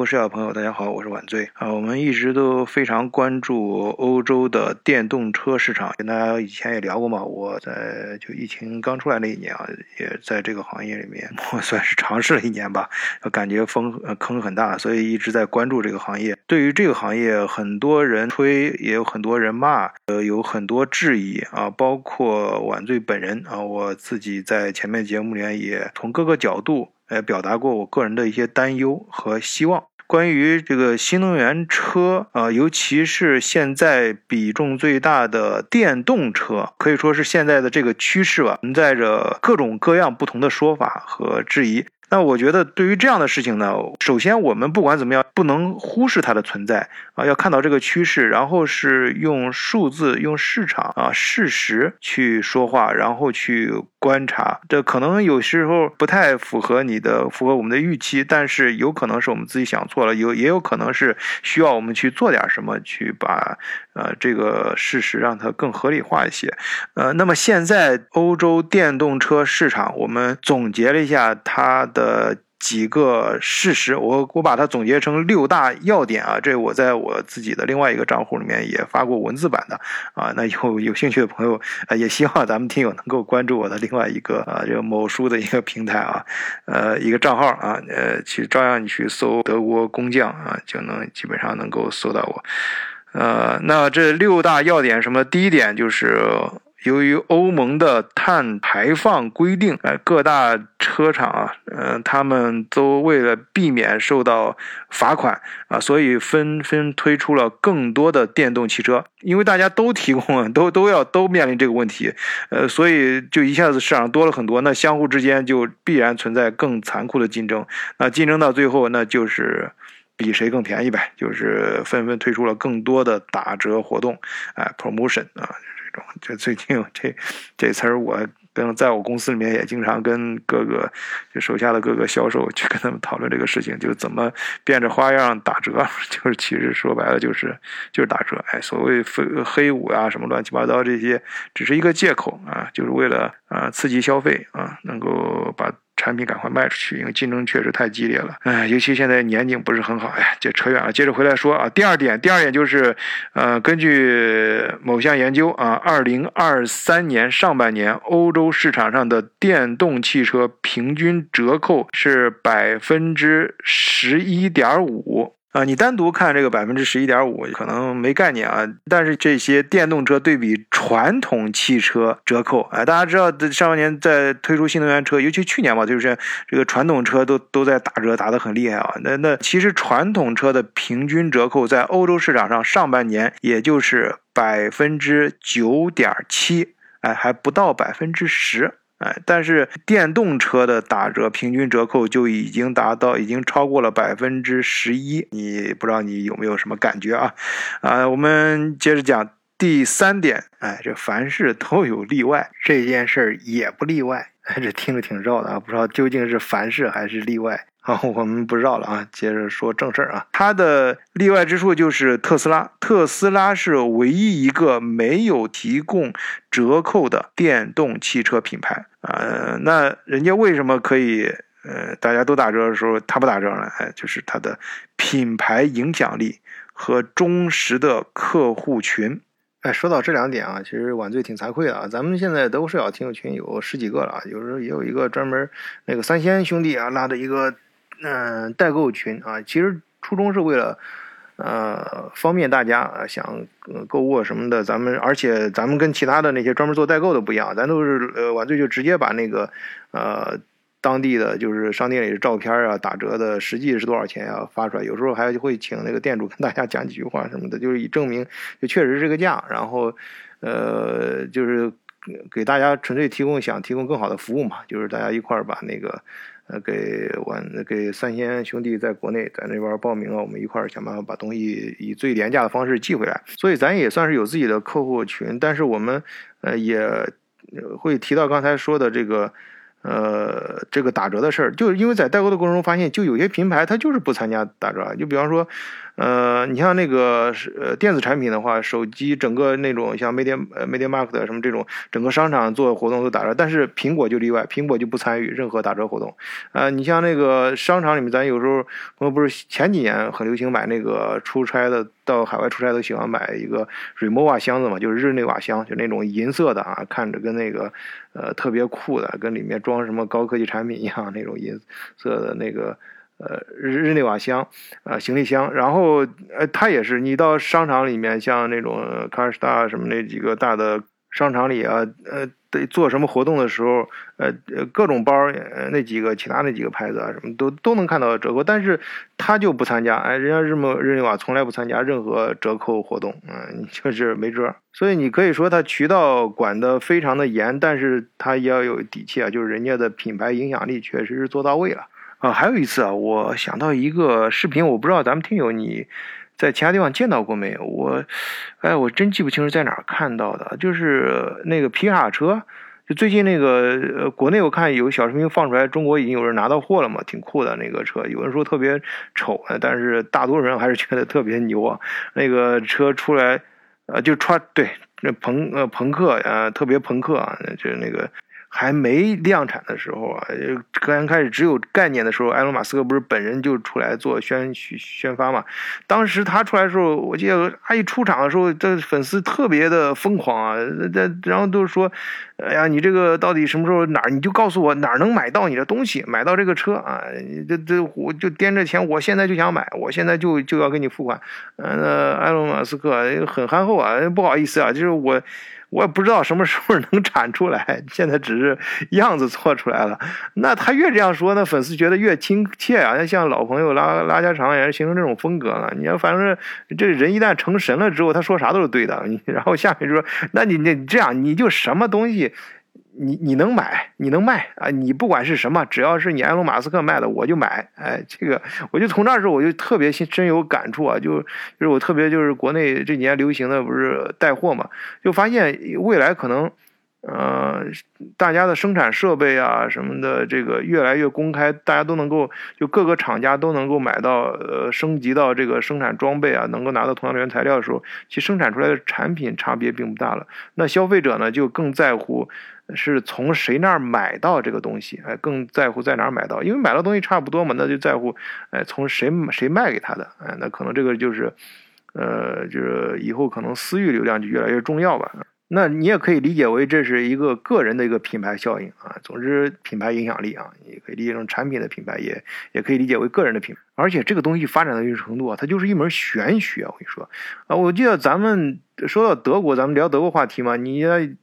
国视角朋友，大家好，我是晚醉啊。我们一直都非常关注欧洲的电动车市场，跟大家以前也聊过嘛。我在就疫情刚出来那一年啊，也在这个行业里面，我算是尝试了一年吧，感觉风坑很大，所以一直在关注这个行业。对于这个行业，很多人吹，也有很多人骂，呃，有很多质疑啊，包括晚醉本人啊，我自己在前面节目里面也从各个角度。呃，表达过我个人的一些担忧和希望。关于这个新能源车啊，尤其是现在比重最大的电动车，可以说是现在的这个趋势吧，存在着各种各样不同的说法和质疑。那我觉得，对于这样的事情呢，首先我们不管怎么样，不能忽视它的存在啊，要看到这个趋势，然后是用数字、用市场啊事实去说话，然后去观察。这可能有时候不太符合你的、符合我们的预期，但是有可能是我们自己想错了，有也有可能是需要我们去做点什么，去把呃这个事实让它更合理化一些。呃，那么现在欧洲电动车市场，我们总结了一下它的。几个事实，我我把它总结成六大要点啊，这我在我自己的另外一个账户里面也发过文字版的啊，那有有兴趣的朋友啊，也希望咱们听友能够关注我的另外一个啊，这个某书的一个平台啊，呃，一个账号啊，呃，其实照样你去搜德国工匠啊，就能基本上能够搜到我，呃，那这六大要点什么？第一点就是。由于欧盟的碳排放规定，呃，各大车厂啊，嗯，他们都为了避免受到罚款啊，所以纷纷推出了更多的电动汽车。因为大家都提供，都都要都面临这个问题，呃，所以就一下子市场多了很多，那相互之间就必然存在更残酷的竞争。那竞争到最后，那就是比谁更便宜呗，就是纷纷推出了更多的打折活动，哎，promotion 啊。就最近这这词儿，我跟在我公司里面也经常跟各个就手下的各个销售去跟他们讨论这个事情，就怎么变着花样打折，就是其实说白了就是就是打折。哎，所谓黑黑五啊什么乱七八糟这些，只是一个借口啊，就是为了啊刺激消费啊，能够把。产品赶快卖出去，因为竞争确实太激烈了。哎，尤其现在年景不是很好。哎，这扯远了，接着回来说啊。第二点，第二点就是，呃，根据某项研究啊，二零二三年上半年欧洲市场上的电动汽车平均折扣是百分之十一点五。啊，你单独看这个百分之十一点五，可能没概念啊。但是这些电动车对比传统汽车折扣，哎，大家知道上半年在推出新能源车，尤其去年嘛，就是这个传统车都都在打折，打得很厉害啊。那那其实传统车的平均折扣在欧洲市场上上半年也就是百分之九点七，哎，还不到百分之十。哎，但是电动车的打折平均折扣就已经达到，已经超过了百分之十一。你不知道你有没有什么感觉啊？啊，我们接着讲第三点。哎，这凡事都有例外，这件事儿也不例外。这听着挺绕的，不知道究竟是凡事还是例外。好，我们不绕了啊，接着说正事儿啊。它的例外之处就是特斯拉，特斯拉是唯一一个没有提供折扣的电动汽车品牌啊。那人家为什么可以？呃，大家都打折的时候，它不打折呢？哎，就是它的品牌影响力和忠实的客户群。哎，说到这两点啊，其实晚醉挺惭愧的啊。咱们现在都是要听友群有十几个了啊，有时候也有一个专门那个三仙兄弟啊拉的一个。嗯，代购群啊，其实初衷是为了，呃，方便大家啊，想购物什么的。咱们而且咱们跟其他的那些专门做代购的不一样，咱都是呃晚醉就直接把那个呃当地的就是商店里的照片啊，打折的实际是多少钱啊发出来。有时候还会请那个店主跟大家讲几句话什么的，就是以证明就确实这个价。然后呃，就是给大家纯粹提供想提供更好的服务嘛，就是大家一块儿把那个。呃，给我给三仙兄弟在国内在那边报名了，我们一块儿想办法把东西以最廉价的方式寄回来。所以咱也算是有自己的客户群，但是我们呃也会提到刚才说的这个呃，这个打折的事儿，就是因为在代购的过程中发现，就有些品牌它就是不参加打折，就比方说。呃，你像那个是呃电子产品的话，手机整个那种像 Media 呃 Media Market 什么这种，整个商场做活动都打折，但是苹果就例外，苹果就不参与任何打折活动。呃，你像那个商场里面，咱有时候我们不是前几年很流行买那个出差的，到海外出差都喜欢买一个 Remova 箱子嘛，就是日内瓦箱，就那种银色的啊，看着跟那个呃特别酷的，跟里面装装什么高科技产品一样那种银色的那个。呃，日内瓦箱，啊，行李箱，然后，呃，它也是，你到商场里面，像那种 cars 大什么那几个大的商场里啊，呃，得做什么活动的时候，呃，各种包，呃，那几个其他那几个牌子啊，什么都都能看到折扣，但是他就不参加，哎，人家日么日内瓦从来不参加任何折扣活动，嗯，就是没辙，所以你可以说他渠道管得非常的严，但是他也要有底气啊，就是人家的品牌影响力确实是做到位了。啊，还有一次啊，我想到一个视频，我不知道咱们听友你在其他地方见到过没有？我，哎，我真记不清是在哪儿看到的，就是那个皮卡车，就最近那个国内我看有小视频放出来，中国已经有人拿到货了嘛，挺酷的那个车，有人说特别丑，但是大多数人还是觉得特别牛啊。那个车出来，呃，就穿对那朋呃朋克啊，特别朋克啊，就是那个。还没量产的时候啊，刚开始只有概念的时候，埃隆·马斯克不是本人就出来做宣宣发嘛？当时他出来的时候，我记得他一出场的时候，这粉丝特别的疯狂啊，这然后都说：“哎呀，你这个到底什么时候哪儿？你就告诉我哪儿能买到你的东西，买到这个车啊？这这我就掂着钱，我现在就想买，我现在就就要给你付款。”嗯，埃隆·马斯克很憨厚啊，不好意思啊，就是我。我也不知道什么时候能产出来，现在只是样子做出来了。那他越这样说，那粉丝觉得越亲切啊，像老朋友拉拉家常，也是形成这种风格了。你要反正这人一旦成神了之后，他说啥都是对的。你然后下面就说，那你你这样，你就什么东西。你你能买，你能卖啊！你不管是什么，只要是你埃隆·马斯克卖的，我就买。哎，这个我就从那时候我就特别深有感触啊！就就是我特别就是国内这几年流行的不是带货嘛，就发现未来可能，呃，大家的生产设备啊什么的，这个越来越公开，大家都能够就各个厂家都能够买到，呃，升级到这个生产装备啊，能够拿到同样的原材料的时候，其实生产出来的产品差别并不大了。那消费者呢，就更在乎。是从谁那儿买到这个东西？哎，更在乎在哪儿买到，因为买到东西差不多嘛，那就在乎，哎，从谁谁卖给他的？哎，那可能这个就是，呃，就是以后可能私域流量就越来越重要吧。那你也可以理解为这是一个个人的一个品牌效应啊。总之，品牌影响力啊，也可以理解成产品的品牌，也也可以理解为个人的品牌。而且这个东西发展到一定程度啊，它就是一门玄学。我跟你说啊，我记得咱们说到德国，咱们聊德国话题嘛。你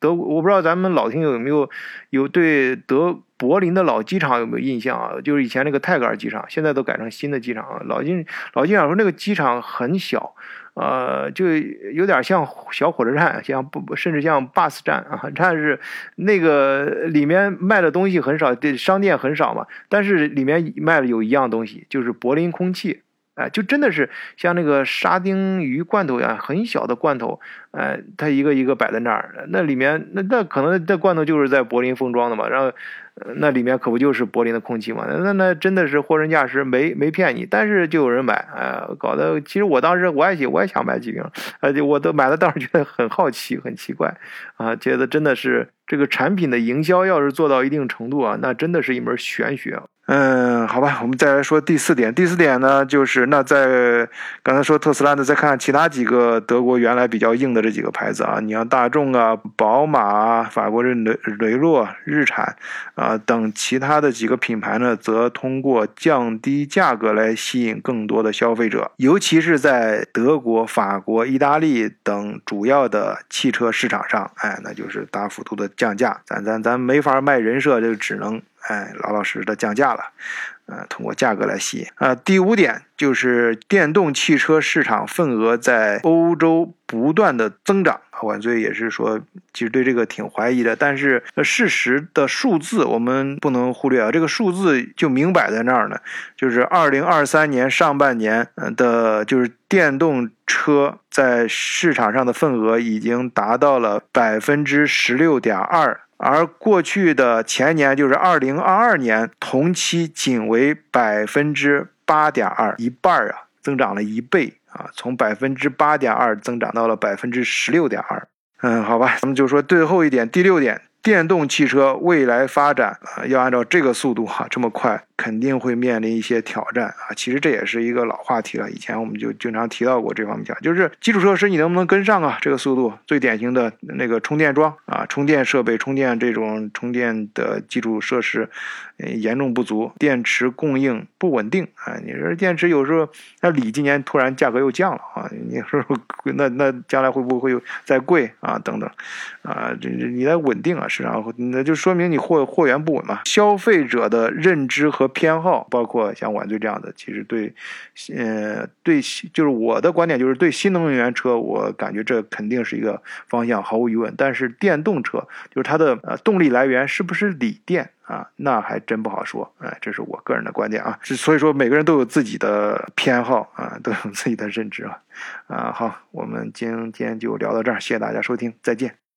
德，我不知道咱们老听友有没有有对德柏林的老机场有没有印象啊？就是以前那个泰戈尔机场，现在都改成新的机场啊。老机老机场说那个机场很小。呃，就有点像小火车站，像不甚至像 bus 站啊，但是那个里面卖的东西很少，商店很少嘛，但是里面卖的有一样东西，就是柏林空气。哎，就真的是像那个沙丁鱼罐头一样，很小的罐头，哎，它一个一个摆在那儿，那里面那那可能这罐头就是在柏林封装的嘛，然后那里面可不就是柏林的空气嘛？那那真的是货真价实，没没骗你，但是就有人买，哎，搞得其实我当时我也我也想买几瓶，而且我都买了，当时觉得很好奇，很奇怪，啊，觉得真的是这个产品的营销要是做到一定程度啊，那真的是一门玄学。嗯，好吧，我们再来说第四点。第四点呢，就是那在刚才说特斯拉呢，再看其他几个德国原来比较硬的这几个牌子啊，你像大众啊、宝马啊、法国的雷雷诺、日产啊等其他的几个品牌呢，则通过降低价格来吸引更多的消费者，尤其是在德国、法国、意大利等主要的汽车市场上，哎，那就是大幅度的降价。咱咱咱没法卖人设，就只能。哎，老老实实的降价了，呃，通过价格来吸引啊。第五点就是电动汽车市场份额在欧洲不断的增长。晚醉也是说，其实对这个挺怀疑的，但是事实的数字我们不能忽略啊。这个数字就明摆在那儿呢，就是二零二三年上半年的，就是电动车在市场上的份额已经达到了百分之十六点二。而过去的前年就是二零二二年同期仅为百分之八点二，一半啊，增长了一倍啊，从百分之八点二增长到了百分之十六点二。嗯，好吧，咱们就说最后一点，第六点。电动汽车未来发展啊，要按照这个速度哈，这么快，肯定会面临一些挑战啊。其实这也是一个老话题了，以前我们就经常提到过这方面讲，就是基础设施你能不能跟上啊？这个速度，最典型的那个充电桩啊，充电设备、充电这种充电的基础设施，严重不足，电池供应不稳定啊。你说电池有时候，那锂今年突然价格又降了啊，你说那那将来会不会再贵啊？等等，啊，这这你得稳定啊。市场那就说明你货货源不稳嘛。消费者的认知和偏好，包括像晚醉这样的，其实对，呃，对，就是我的观点就是对新能源车，我感觉这肯定是一个方向，毫无疑问。但是电动车，就是它的呃动力来源是不是锂电啊？那还真不好说。哎，这是我个人的观点啊。所以说每个人都有自己的偏好啊，都有自己的认知啊。啊，好，我们今天就聊到这儿，谢谢大家收听，再见。